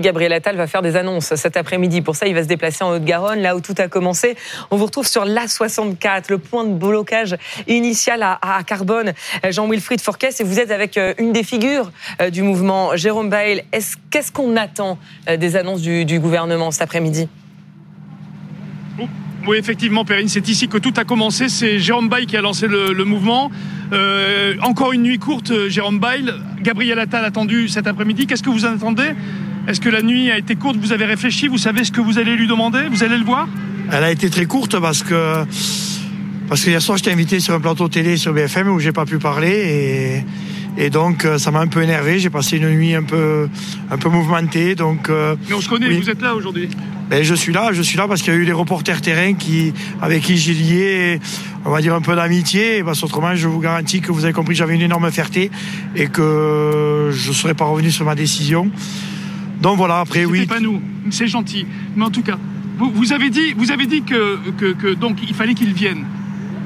Gabriel Attal va faire des annonces cet après-midi. Pour ça, il va se déplacer en Haute-Garonne, là où tout a commencé. On vous retrouve sur l'A64, le point de blocage initial à, Carbone. Jean-Wilfried Forquès, et vous êtes avec euh, une des figures euh, du mouvement, Jérôme Bail. Qu'est-ce qu'on attend euh, des annonces du, gouvernement cet après-midi? Oui, effectivement, Perrine, c'est ici que tout a commencé. C'est Jérôme Bail qui a lancé le, mouvement. encore une nuit courte, Jérôme Bail. Gabriel Attal attendu cet après-midi. Qu'est-ce que vous en attendez? Est-ce que la nuit a été courte? Vous avez réfléchi? Vous savez ce que vous allez lui demander? Vous allez le voir? Elle a été très courte parce que parce que hier soir j'étais invité sur un plateau télé sur BFM où j'ai pas pu parler et, et donc euh, ça m'a un peu énervé. J'ai passé une nuit un peu un peu mouvementée. Donc euh, mais on se connaît. Vous êtes là aujourd'hui ben, je suis là, je suis là parce qu'il y a eu des reporters terrain qui, avec qui j'ai lié, on va dire un peu d'amitié. Parce autrement, je vous garantis que vous avez compris, j'avais une énorme fierté et que je ne serais pas revenu sur ma décision. Donc voilà, après oui. pas nous, c'est gentil. Mais en tout cas, vous, avez dit, vous avez dit que, que, donc il fallait qu'il vienne.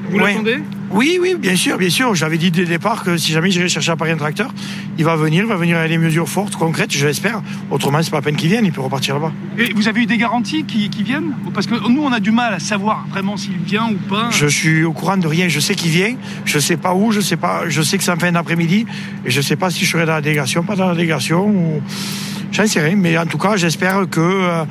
Vous l'attendez? Oui, oui, bien sûr, bien sûr. J'avais dit dès le départ que si jamais j'irais chercher à Paris un tracteur, il va venir, il va venir avec des mesures fortes, concrètes, je l'espère. Autrement, c'est pas la peine qu'il vienne, il peut repartir là-bas. Et vous avez eu des garanties qui, viennent? Parce que nous, on a du mal à savoir vraiment s'il vient ou pas. Je suis au courant de rien. Je sais qu'il vient, je sais pas où, je sais pas. Je sais que c'est en fin d'après-midi, et je sais pas si je serai dans la délégation, pas dans la délégation ou. J'en sais rien, mais en tout cas, j'espère que, euh,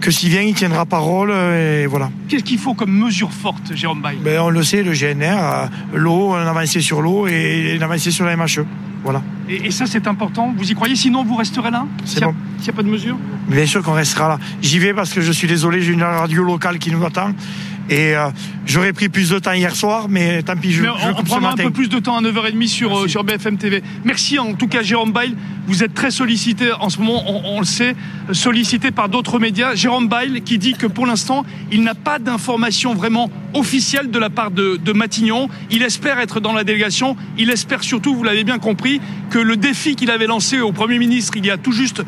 que s'il vient, il tiendra parole, et voilà. Qu'est-ce qu'il faut comme mesure forte, Jérôme Bay ben, On le sait, le GNR, euh, l'eau, on avancé sur l'eau et une avancée sur la MHE. Voilà. Et, ça, c'est important? Vous y croyez? Sinon, vous resterez là? C'est bon. S'il n'y a pas de mesure? Bien sûr qu'on restera là. J'y vais parce que je suis désolé, j'ai une radio locale qui nous attend. Et euh, j'aurais pris plus de temps hier soir, mais tant pis, je, mais on, prendra un peu plus de temps à 9h30 sur, euh, sur BFM TV. Merci en tout cas, Jérôme Bail. Vous êtes très sollicité en ce moment, on, le sait, sollicité par d'autres médias. Jérôme Bail qui dit que pour l'instant, il n'a pas d'informations vraiment officielles de la part de, de Matignon. Il espère être dans la délégation. Il espère surtout, vous l'avez bien compris, que le défi qu'il avait lancé au Premier ministre il y a tout juste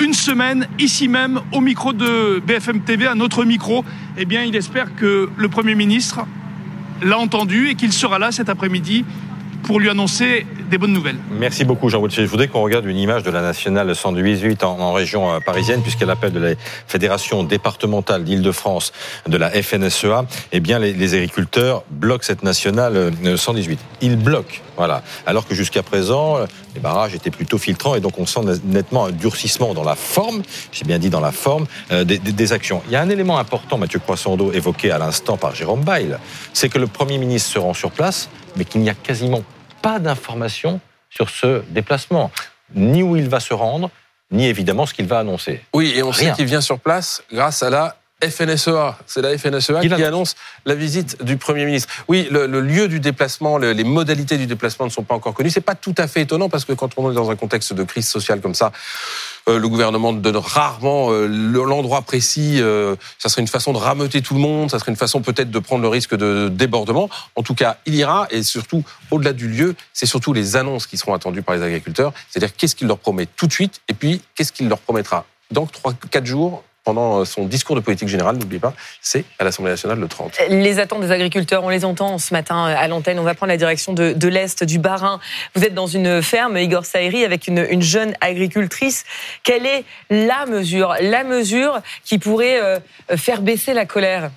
une semaine, ici même, au micro de BFM TV, à notre micro, eh bien, il espère que le Premier ministre l'a entendu et qu'il sera là cet après-midi pour lui annoncer des bonnes nouvelles. Merci beaucoup Jean Gauthier. Je voudrais qu'on regarde une image de la nationale 118 en, région euh, parisienne, puisqu'elle appelle de la Fédération départementale d'Île-de-France de la FNSEA. Eh bien, les, agriculteurs bloquent cette nationale 118. Euh, Ils bloquent, voilà. Alors que jusqu'à présent, euh, les barrages étaient plutôt filtrants et donc on sent nettement un durcissement dans la forme, j'ai bien dit dans la forme, des, actions. Il y a un élément important, Mathieu Croissando, évoqué à l'instant par Jérôme Bail, c'est que le Premier ministre se rend sur place, mais qu'il n'y a quasiment pas d'informations sur ce déplacement, ni où il va se rendre, ni évidemment ce qu'il va annoncer. Oui, et on sait qu'il vient sur place grâce à la FNSEA, c'est la FNSEA qui, annonce la visite du Premier ministre. Oui, le, lieu du déplacement, les modalités du déplacement ne sont pas encore connues. C'est pas tout à fait étonnant parce que quand on est dans un contexte de crise sociale comme ça, euh, le gouvernement donne rarement euh, l'endroit précis. Euh, ça serait une façon de rameuter tout le monde. Ça serait une façon peut-être de prendre le risque de débordement. En tout cas, il ira. Et surtout, au-delà du lieu, c'est surtout les annonces qui seront attendues par les agriculteurs. C'est-à-dire qu'est-ce qu'il leur promet tout de suite et puis qu'est-ce qu'il leur promettra dans 3-4 jours pendant son discours de politique générale, n'oubliez pas, c'est à l'Assemblée nationale le 30. Les attentes des agriculteurs, on les entend ce matin à l'antenne. On va prendre la direction de, l'Est, du Bas-Rhin. Vous êtes dans une ferme, Igor Saïri, avec une, une, jeune agricultrice. Quelle est la mesure, la mesure qui pourrait euh, faire baisser la colère?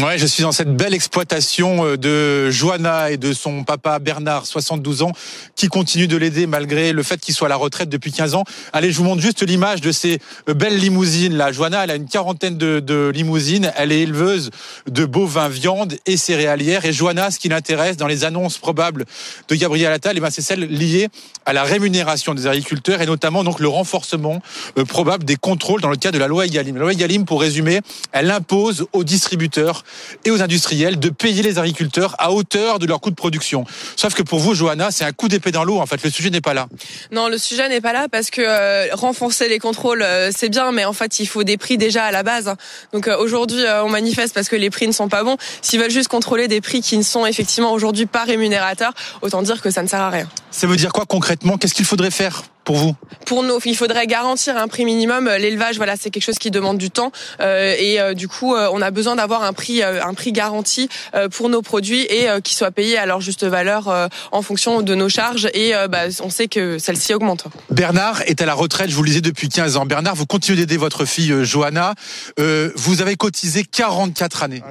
Ouais, je suis dans cette belle exploitation euh, de Joanna et de son papa Bernard, 72 ans, qui continue de l'aider malgré le fait qu'il soit à la retraite depuis 15 ans. Allez, je vous montre juste l'image de ces euh, belles limousines. Là, Joanna, elle a une quarantaine de, limousines. Elle est éleveuse de bovins, viande et céréalière. Et Joanna, ce qui l'intéresse dans les annonces probables de Gabriel Attal, eh ben, c'est celle liée à la rémunération des agriculteurs et notamment donc le renforcement euh, probable des contrôles dans le cadre de la loi Egalim. La loi Egalim, pour résumer, elle impose aux distributeurs et aux industriels de payer les agriculteurs à hauteur de leur coût de production. Sauf que pour vous, Johanna, c'est un coup d'épée dans l'eau. En fait, le sujet n'est pas là. Non, le sujet n'est pas là parce que euh, renforcer les contrôles, euh, c'est bien, mais en fait, il faut des prix déjà à la base. Donc euh, aujourd'hui, on manifeste parce que les prix ne sont pas bons. S'ils veulent juste contrôler des prix qui ne sont effectivement aujourd'hui pas rémunérateurs, autant dire que ça ne sert à rien. Ça veut dire quoi concrètement? Qu'est-ce qu'il faudrait faire? Pour vous Pour nous, il faudrait garantir un prix minimum. L'élevage, voilà, c'est quelque chose qui demande du temps euh, et euh, du coup, euh, on a besoin d'avoir un prix, un prix garanti pour nos produits et qui soit payé à leur juste valeur en fonction de nos charges. Et bah, on sait que celle-ci augmente. Bernard est à la retraite, je vous le disais depuis 15 ans. Bernard, vous continuez d'aider votre fille Johanna. vous avez cotisé 44 années.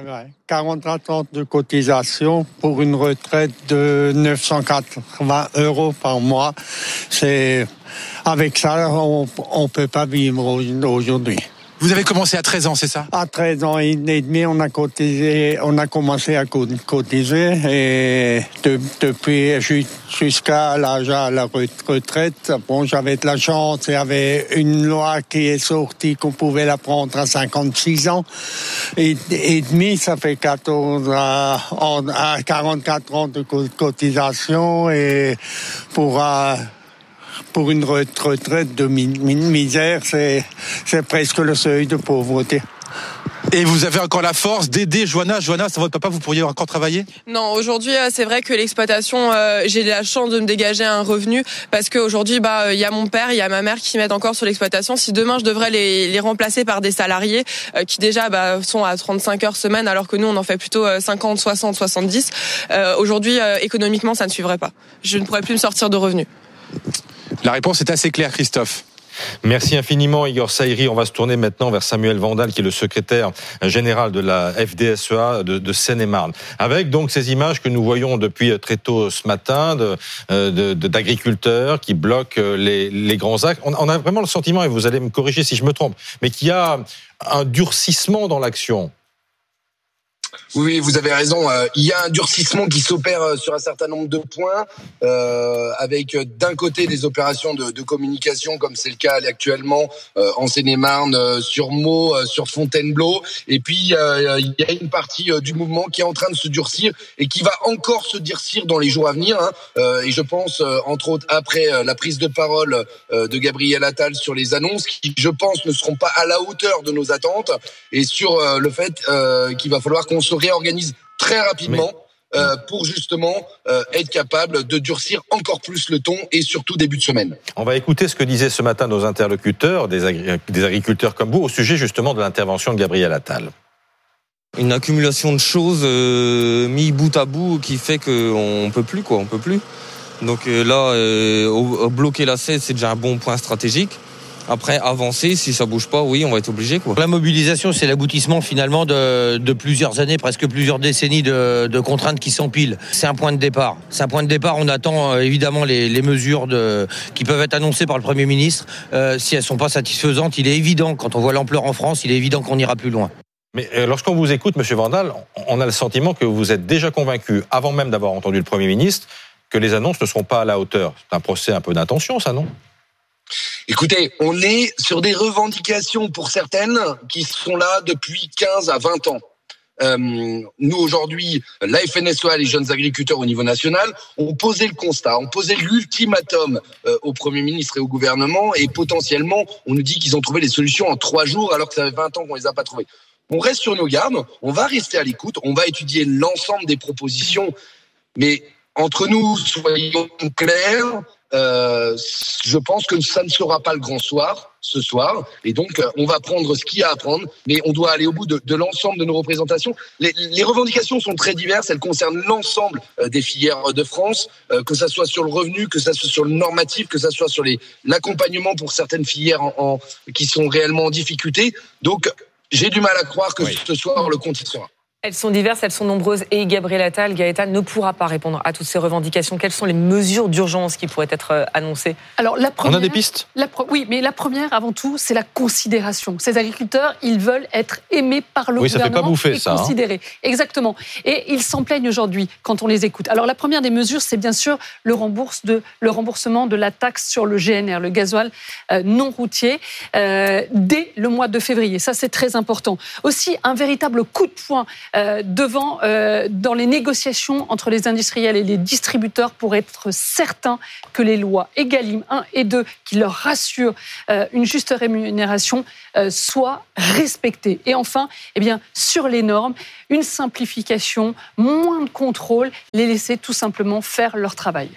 44 ans de cotisation pour une retraite de 980 euros par mois. C'est avec ça, on ne peut pas vivre aujourd'hui. Vous avez commencé à 13 ans, c'est ça? À 13 ans et demi, on a cotisé, on a commencé à cotiser et depuis jusqu'à l'âge à la retraite, bon, j'avais de la chance, il y avait une loi qui est sortie qu'on pouvait la prendre à 56 ans et, demi, ça fait 14 à, à 44 ans de cotisation et pour euh, pour une retraite de misère, c'est presque le seuil de pauvreté. Et vous avez encore la force d'aider Joanna. Joanna, sans votre papa, vous pourriez encore travailler? Non, aujourd'hui, euh, c'est vrai que l'exploitation, euh, j'ai la chance de me dégager un revenu parce qu'aujourd'hui, bah, il y a mon père, il y a ma mère qui mettent encore sur l'exploitation. Si demain, je devrais les, les remplacer par des salariés euh, qui déjà bah, sont à 35 heures semaine, alors que nous, on en fait plutôt 50, 60, 70. aujourd'hui, économiquement, ça ne suivrait pas. Je ne pourrais plus me sortir de revenus. La réponse est assez claire, Christophe. Merci infiniment, Igor Saïri. On va se tourner maintenant vers Samuel Vandal, qui est le secrétaire général de la FDSEA de, Seine-et-Marne. Avec donc ces images que nous voyons depuis très tôt ce matin euh, d'agriculteurs qui bloquent les, les grands actes. On, on, a vraiment le sentiment, et vous allez me corriger si je me trompe, mais qu'il y a un durcissement dans l'action. Oui, vous avez raison. Euh, il y a un durcissement qui s'opère euh, sur un certain nombre de points, euh, avec d'un côté des opérations de, de communication, comme c'est le cas actuellement en Seine-et-Marne, sur Meaux, sur Fontainebleau, et puis il y a une partie du mouvement qui est en train de se durcir et qui va encore se durcir dans les jours à venir. Hein. et je pense, entre autres, après la prise de parole de Gabriel Attal sur les annonces, qui, je pense, ne seront pas à la hauteur de nos attentes, et sur le fait qu'il va falloir qu'on se réorganise très rapidement. Euh, pour justement euh, être capable de durcir encore plus le ton et surtout début de semaine. On va écouter ce que disaient ce matin nos interlocuteurs, des, agriculteurs comme vous, au sujet justement de l'intervention de Gabriel Attal. Une accumulation de choses euh, mis bout à bout qui fait qu'on peut plus quoi, on peut plus. Donc là, bloquer la 16, c'est déjà un bon point stratégique. Après, avancer, si ça bouge pas, oui, on va être obligé. Quoi. La mobilisation, c'est l'aboutissement finalement de, plusieurs années, presque plusieurs décennies de, contraintes qui s'empilent. C'est un point de départ. C'est un point de départ. On attend euh, évidemment les, mesures de, qui peuvent être annoncées par le Premier ministre. Euh, si elles sont pas satisfaisantes, il est évident, quand on voit l'ampleur en France, il est évident qu'on ira plus loin. Mais euh, lorsqu'on vous écoute, Monsieur Vandal, on a le sentiment que vous êtes déjà convaincu, avant même d'avoir entendu le Premier ministre, que les annonces ne seront pas à la hauteur. C'est un procès un peu d'intention, ça, non? Écoutez, on est sur des revendications pour certaines qui sont là depuis 15 à 20 ans. Euh, nous aujourd'hui, la FNSEA, les jeunes agriculteurs au niveau national, ont posé le constat, ont posé l'ultimatum euh, au Premier ministre et au gouvernement, et potentiellement, on nous dit qu'ils ont trouvé les solutions en trois jours, alors que ça fait 20 ans qu'on les a pas trouvées. On reste sur nos gardes, on va rester à l'écoute, on va étudier l'ensemble des propositions, mais entre nous, soyons clairs, euh, je pense que ça ne sera pas le grand soir ce soir. Et donc, euh, on va prendre ce qu'il y a à prendre, mais on doit aller au bout de, de l'ensemble de nos représentations. Les, les, revendications sont très diverses, elles concernent l'ensemble euh, des filières de France, que ça soit sur le revenu, que ça soit sur le normatif, que ça soit sur l'accompagnement pour certaines filières en, en, qui sont réellement en difficulté. Donc, j'ai du mal à croire que ce soir, le compte y sera. Elles sont diverses, elles sont nombreuses et Gabriel Attal, Gaëtan ne pourra pas répondre à toutes ces revendications. Quelles sont les mesures d'urgence qui pourraient être euh, annoncées? Alors, la première, On a des pistes? Oui, mais la première, avant tout, c'est la considération. Ces agriculteurs, ils veulent être aimés par le oui, gouvernement ça fait pas bouffer, et ça, hein. considérés. Exactement. Et ils s'en plaignent aujourd'hui quand on les écoute. Alors, la première des mesures, c'est bien sûr le, rembourse de, le remboursement de la taxe sur le GNR, le gasoil euh, non routier, euh, dès le mois de février. Ça, c'est très important. Aussi, un véritable coup de poing devant euh, dans les négociations entre les industriels et les distributeurs pour être certains que les lois EGalim 1 et 2 qui leur rassurent euh, une juste rémunération soient respectées. Et enfin, eh bien, sur les normes, une simplification, moins de contrôle, les laisser tout simplement faire leur travail.